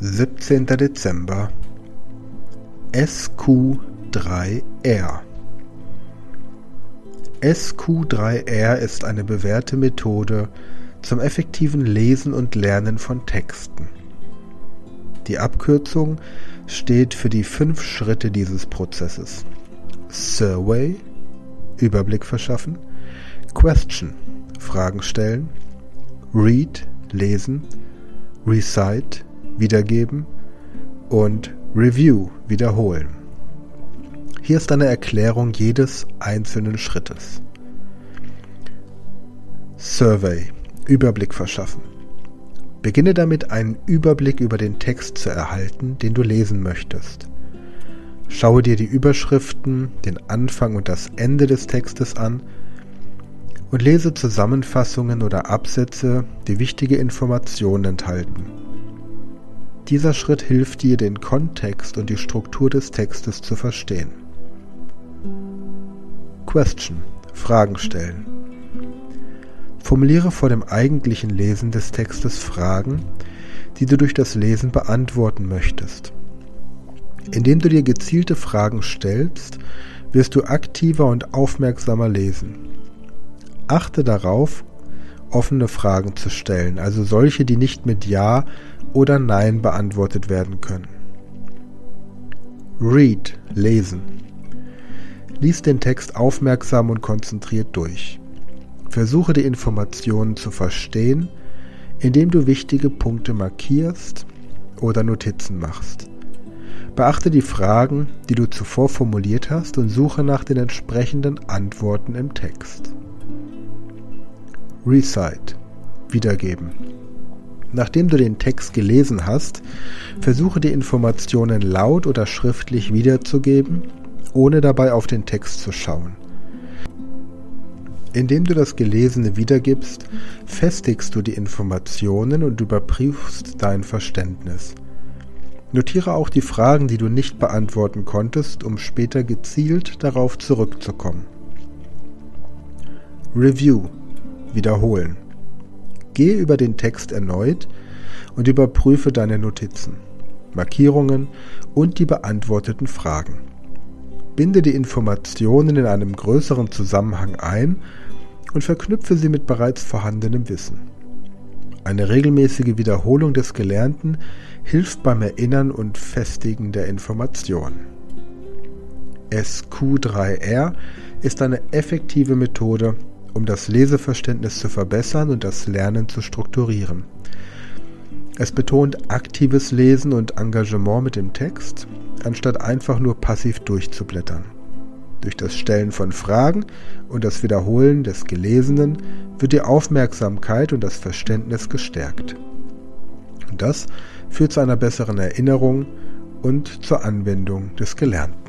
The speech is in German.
17. Dezember SQ3R SQ3R ist eine bewährte Methode zum effektiven Lesen und Lernen von Texten. Die Abkürzung steht für die fünf Schritte dieses Prozesses. Survey, Überblick verschaffen, Question, Fragen stellen, Read, lesen, Recite, wiedergeben und Review, wiederholen. Hier ist eine Erklärung jedes einzelnen Schrittes. Survey, Überblick verschaffen. Beginne damit, einen Überblick über den Text zu erhalten, den du lesen möchtest. Schaue dir die Überschriften, den Anfang und das Ende des Textes an und lese Zusammenfassungen oder Absätze, die wichtige Informationen enthalten. Dieser Schritt hilft dir, den Kontext und die Struktur des Textes zu verstehen. Question. Fragen stellen. Formuliere vor dem eigentlichen Lesen des Textes Fragen, die du durch das Lesen beantworten möchtest. Indem du dir gezielte Fragen stellst, wirst du aktiver und aufmerksamer lesen. Achte darauf, offene Fragen zu stellen, also solche, die nicht mit Ja oder Nein beantwortet werden können. Read, lesen. Lies den Text aufmerksam und konzentriert durch. Versuche die Informationen zu verstehen, indem du wichtige Punkte markierst oder Notizen machst. Beachte die Fragen, die du zuvor formuliert hast und suche nach den entsprechenden Antworten im Text. Recite wiedergeben. Nachdem du den Text gelesen hast, versuche die Informationen laut oder schriftlich wiederzugeben ohne dabei auf den Text zu schauen. Indem du das Gelesene wiedergibst, festigst du die Informationen und überprüfst dein Verständnis. Notiere auch die Fragen, die du nicht beantworten konntest, um später gezielt darauf zurückzukommen. Review wiederholen. Gehe über den Text erneut und überprüfe deine Notizen, Markierungen und die beantworteten Fragen. Binde die Informationen in einem größeren Zusammenhang ein und verknüpfe sie mit bereits vorhandenem Wissen. Eine regelmäßige Wiederholung des Gelernten hilft beim Erinnern und Festigen der Information. SQ3R ist eine effektive Methode, um das Leseverständnis zu verbessern und das Lernen zu strukturieren. Es betont aktives Lesen und Engagement mit dem Text anstatt einfach nur passiv durchzublättern. Durch das Stellen von Fragen und das Wiederholen des Gelesenen wird die Aufmerksamkeit und das Verständnis gestärkt. Das führt zu einer besseren Erinnerung und zur Anwendung des Gelernten.